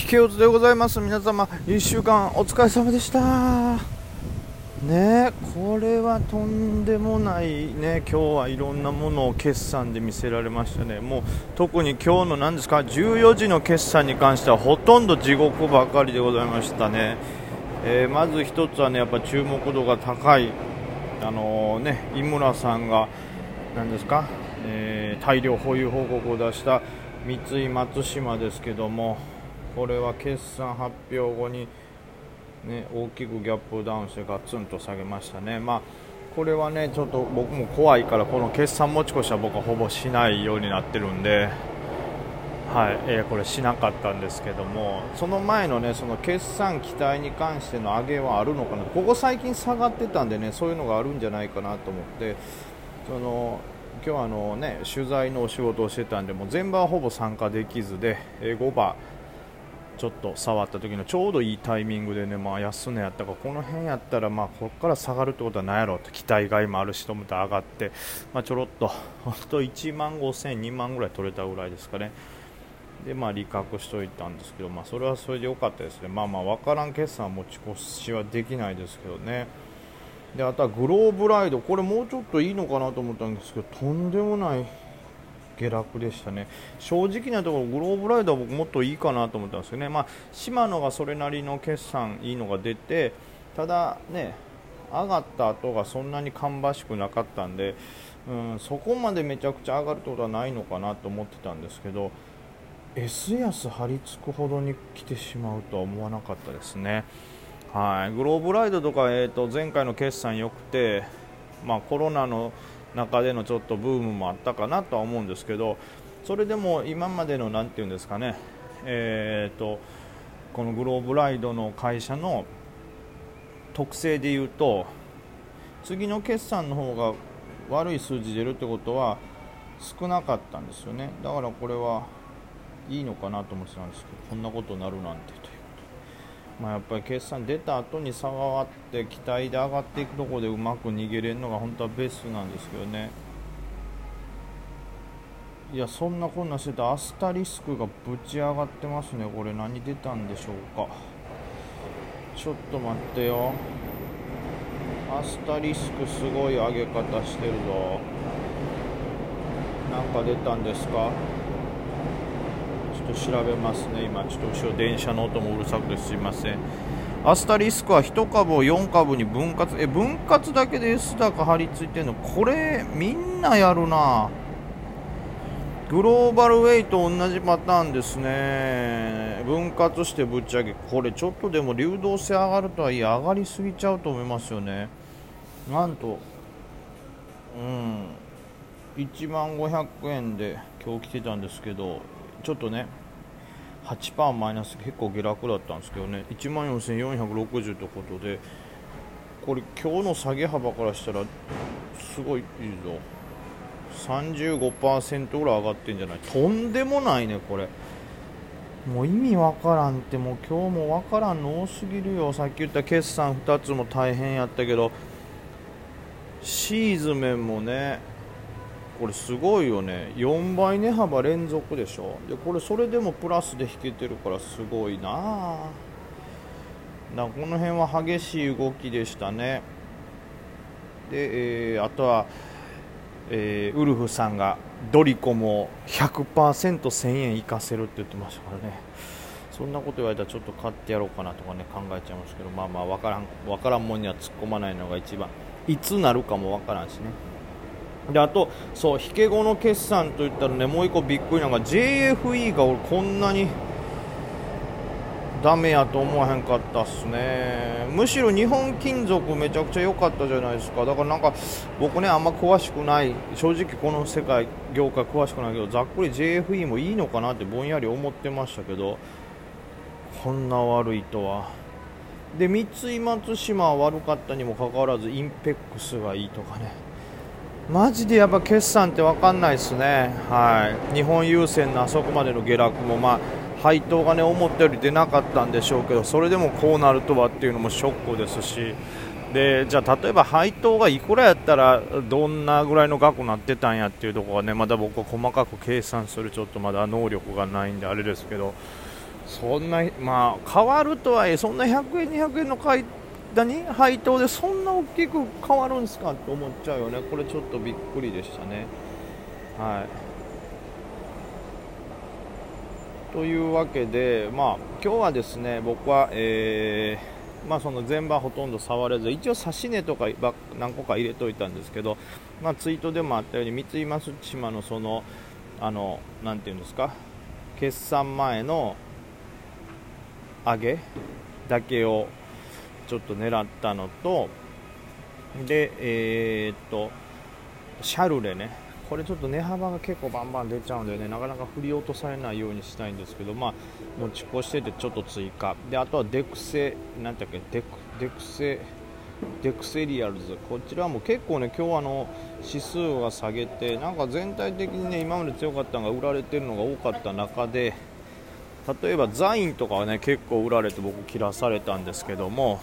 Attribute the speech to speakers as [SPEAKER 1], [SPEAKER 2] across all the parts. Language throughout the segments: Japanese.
[SPEAKER 1] 引けおつでございます。皆様1週間お疲れ様でした。ねこれはとんでもないね今日はいろんなものを決算で見せられましたね。もう特に今日の何ですか14時の決算に関してはほとんど地獄ばかりでございましたね、えー、まず1つはねやっぱ注目度が高いあのー、ね井村さんが何ですか、えー、大量保有報告を出した三井松島ですけども。これは決算発表後に、ね、大きくギャップダウンしてガツンと下げましたね、まあ、これはねちょっと僕も怖いからこの決算持ち越しは僕はほぼしないようになってるんで。はいえー、これしなかったんですけどもその前のねその決算期待に関しての上げはあるのかなここ最近下がってたんでねそういうのがあるんじゃないかなと思ってその今日はあの、ね、取材のお仕事をしてたんでも全場はほぼ参加できずで、え5番ちょっと触った時のちょうどいいタイミングでね、まあ、安値やったかこの辺やったらまあここから下がるってことはないやろうと期待外もあるしと思って上がって、まあ、ちょろっと本当1万5000、2万ぐらい取れたぐらいですかね。でまあ利確しといたんですけど、まあ、それはそれで良かったですね、まあまあ分からん決算は持ち越しはできないですけどね。であとはグローブライド、これもうちょっといいのかなと思ったんですけど、とんでもない下落でしたね、正直なところ、グローブライドは僕もっといいかなと思ったんですよね、まあ、シマノがそれなりの決算いいのが出て、ただね、上がった後がそんなに芳しくなかったんで、うん、そこまでめちゃくちゃ上がるってことはないのかなと思ってたんですけど、S 安張り付くほどに来てしまうとは思わなかったですね。はい、グローブライドとか、えーと、前回の決算良くて、まあ、コロナの中でのちょっとブームもあったかなとは思うんですけどそれでも今までのなて言うんですかね、えーと、このグローブライドの会社の特性でいうと次の決算の方が悪い数字出るってことは少なかったんですよね。だからこれはいいのかなと思ってたんですけどこんなことになるなんてという。まあ、やっぱり決算出た後に差があって期待で上がっていくところでうまく逃げれるのが本当はベストなんですけどね。いやそんなこんなしてたアスタリスクがぶち上がってますね。これ何出たんでしょうか。ちょっと待ってよ。アスタリスクすごい上げ方してるぞ。なんか出たんですか？と調べますね。今ちょっと後ろ電車の音もうるさくてすいません。アスタリスクは1株を4株に分割。え分割だけで S 高張り付いてるの？これみんなやるな。グローバルウェイと同じパターンですね。分割してぶっち上げこれちょっとでも流動性上がるとはいえ上がりすぎちゃうと思いますよね。なんとうん。1万500円で今日来てたんですけど。ちょっとね8%マイナス結構下落だったんですけどね。1万4460ということでこれ今日の下げ幅からしたらすごいいいぞ。35%ぐらい上がってんじゃない？とんでもないねこれ。もう意味わからんってもう今日もわからんの多すぎるよ。さっき言った決算2つも大変やったけどシーズ面もねこれすごいよね。4倍値幅連続でしょ。でこれそれでもプラスで引けてるからすごいな。だこの辺は激しい動きでしたね。で、えー、あとは、えー、ウルフさんがドリコも 100%1000 円いかせるって言ってましたからね。そんなこと言われたらちょっと買ってやろうかなとかね考えちゃいますけど。まあまあ分からん分からんもんには突っ込まないのが一番。いつなるかも分からんしね。であとそう引け後の決算といったらねもう1個びっくりなのが JFE が俺こんなにダメやと思わへんかったっすね。むしろ日本金属めちゃくちゃ良かったじゃないですか。だからなんか僕ねあんま詳しくない正直この世界業界詳しくないけどざっくり JFE もいいのかなってぼんやり思ってましたけどこんな悪いとは。で三井松島は悪かったにもかかわらずインペックスがいいとかね。マジでやっぱ決算って分かんないですね、はい、日本郵船のあそこまでの下落も、まあ、配当が、ね、思ったより出なかったんでしょうけどそれでもこうなるとはっていうのもショックですし。でじゃあ例えば配当がいくらやったらどんなぐらいの額になってたんやっていうところがねまだ僕は細かく計算するちょっとまだ能力がないんであれですけど。そんなまあ変わるとはいえそんな100円200円の間に配当でそんな大きく変わるんですかって思っちゃうよね。これちょっとびっくりでしたね。はい。というわけでまあ今日はですね僕はえーまあ、その全場ほとんど触れず一応指し値とか何個か入れといたんですけど、まあ、ツイートでもあったように三井松島のそのあのなんていうんですか？決算前の上げだけをちょっと狙ったのとでえー、っとシャルレね。これちょっと値幅が結構バンバン出ちゃうんでね。なかなか振り落とされないようにしたいんですけどまあ持ち越しててちょっと追加。であとはデクセなんだっけデクデクセデクセリアルズ。こちらも結構ね今日あの指数が下げてなんか全体的にね今まで強かったのが売られてるのが多かった中で例えばザインとかはね結構売られて僕切らされたんですけども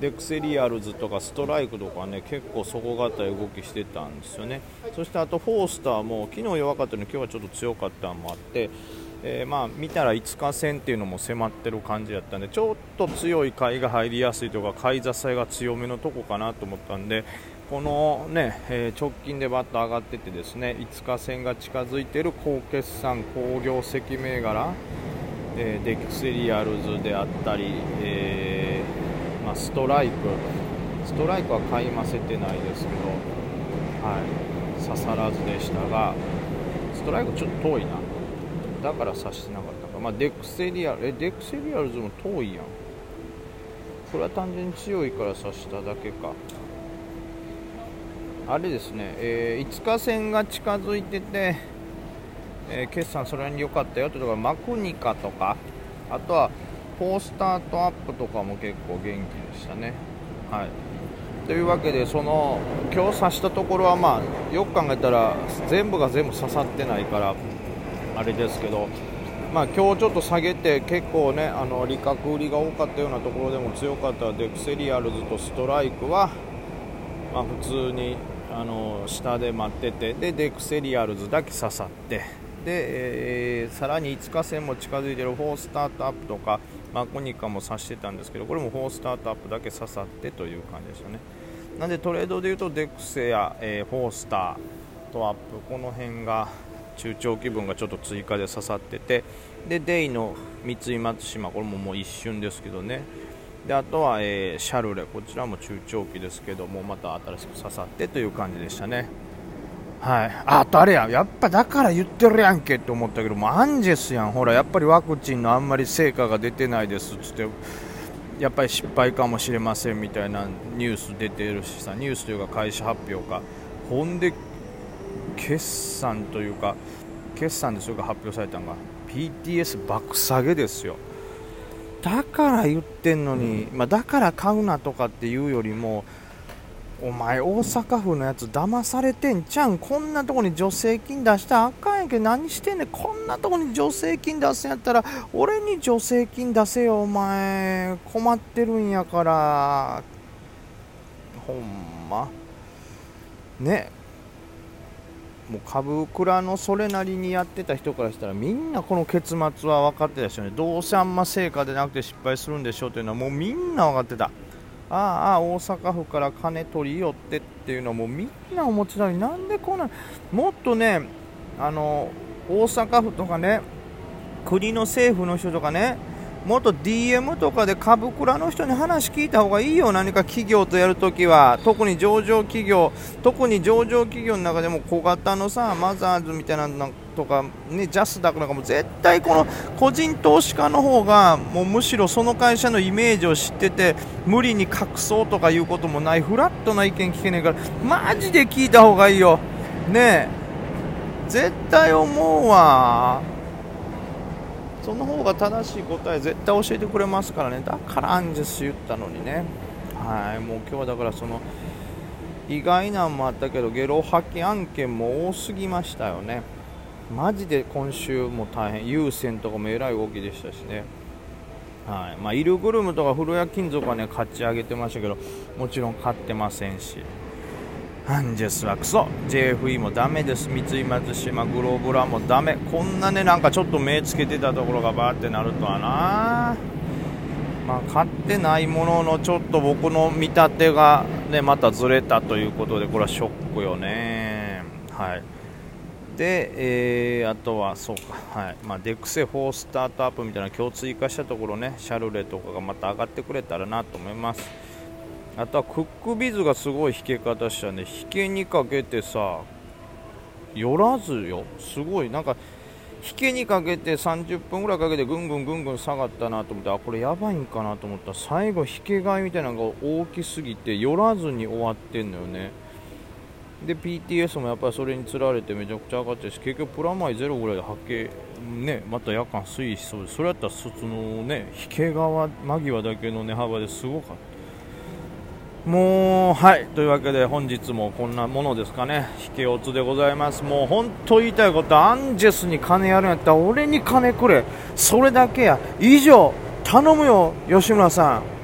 [SPEAKER 1] デクセリアルズとかストライクとかね結構底堅い動きしてたんですよね。そしてあとフォースターも昨日弱かったのに今日はちょっと強かったのもあって、えー、まあ見たら5日戦っていうのも迫ってる感じだったんでちょっと強い買いが入りやすいとか買い支えが強めのとこかなと思ったんでこのね、えー、直近でバッと上がっててですね5日線が近づいている好決算好業績銘柄、えー、デクセリアルズであったり、えー、まあ、ストライクストライクは買いませてないですけど、はい、刺さらずでしたがストライクちょっと遠いな。だから刺してなかったか、まあ、デクセリアルえデクセリアルズも遠いやん。これは単純に強いから刺しただけか。あれですね、えー、5日線が近づいてて、えー、決算それに良かったよというかマクニカとか。あとはフォースタートアップとかも結構元気でしたね。はいというわけでその今日刺したところはまあよく考えたら全部が全部刺さってないからあれですけどまあ、今日ちょっと下げて結構ねあの利確売りが多かったようなところでも強かったデクセリアルズとストライクは、まあ、普通にあの下で待っててでデクセリアルズだけ刺さってで、え、さらに5日線も近づいてるフォースタートアップとかマコニカも刺してたんですけどこれもフォースタートアップだけ刺さってという感じでしたね。なんでトレードでいうとデクセや、えー、フォースタートアップこの辺が中長期分がちょっと追加で刺さっててでデイの三井松島これももう一瞬ですけどね。であとは、えー、シャルレこちらも中長期ですけどもまた新しく刺さってという感じでしたね。はい。あとあれややっぱだから言ってるやんけって思ったけどもアンジェスやん。ほらやっぱりワクチンのあんまり成果が出てないですっつってやっぱり失敗かもしれませんみたいなニュース出てるしさニュースというか会社発表か。ほんで決算というか決算でそれが発表されたのが。PTS 爆下げですよ。だから言ってんのに、まあ、だから買うなとかっていうよりもお前大阪府のやつ騙されてんちゃんこんなとこに助成金出したらあかんやけど何してんねんこんなとこに助成金出すんやったら俺に助成金出せよお前困ってるんやから。ほんま。ね。もう株倉のそれなりにやってた人からしたらみんなこの結末は分かってたでしね。どうせあんま成果でなくて失敗するんでしょうというのはもうみんな分かってた。ああ大阪府から金取り寄ってっていうのはもうみんなお持ちなのになんでこんなもっとねあの大阪府とかね国の政府の人とかねもっと DM とかで株倉の人に話聞いた方がいいよ、何か企業とやるときは、特に上場企業、特に上場企業の中でも小型のさ、マザーズみたいなのとか、ね、ジャスダックなんかも絶対この個人投資家の方が、もうむしろその会社のイメージを知ってて、無理に隠そうとかいうこともない、フラットな意見聞けねえから、マジで聞いた方がいいよ。ねえ、絶対思うわ。その方が正しい答え絶対教えてくれますからね。だからアンジェス言ったのにね。はい。もう今日はだからその意外なんもあったけどゲロ吐き案件も多すぎましたよね。マジで今週も大変。優先とかもえらい動きでしたしね。はい。まあ、イルグルムとか古谷金属はね勝ち上げてましたけどもちろん勝ってませんし。アンジェスはクソ。JFE もダメです。三井松島グローブラもダメ。こんなねなんかちょっと目つけてたところがバーってなるとはな。まあ、買ってないもののちょっと僕の見立てがねまたずれたということでこれはショックよね。はい。で、えー、あとはそうか、はい。まあ、デクセ4スタートアップみたいな今日追加したところねシャルレとかがまた上がってくれたらなと思います。あとはクックビズがすごい引け方したね。引けにかけてさ寄らずよ。すごい。なんか引けにかけて30分ぐらいかけてぐんぐんぐんぐん下がったなと思ってあこれやばいんかなと思った。最後引け買いみたいなのが大きすぎて寄らずに終わってんのよね。で PTS もやっぱりそれにつられてめちゃくちゃ上がってるし結局プラマイゼロぐらいで発見ねまた夜間推移しそうでそれやったらそのね引け側間際だけの値幅ですごかった。もうはい。というわけで本日もこんなものですかね。引けおつでございます。もう本当言いたいことアンジェスに金やるんやったら俺に金くれ。それだけや。以上頼むよ吉村さん。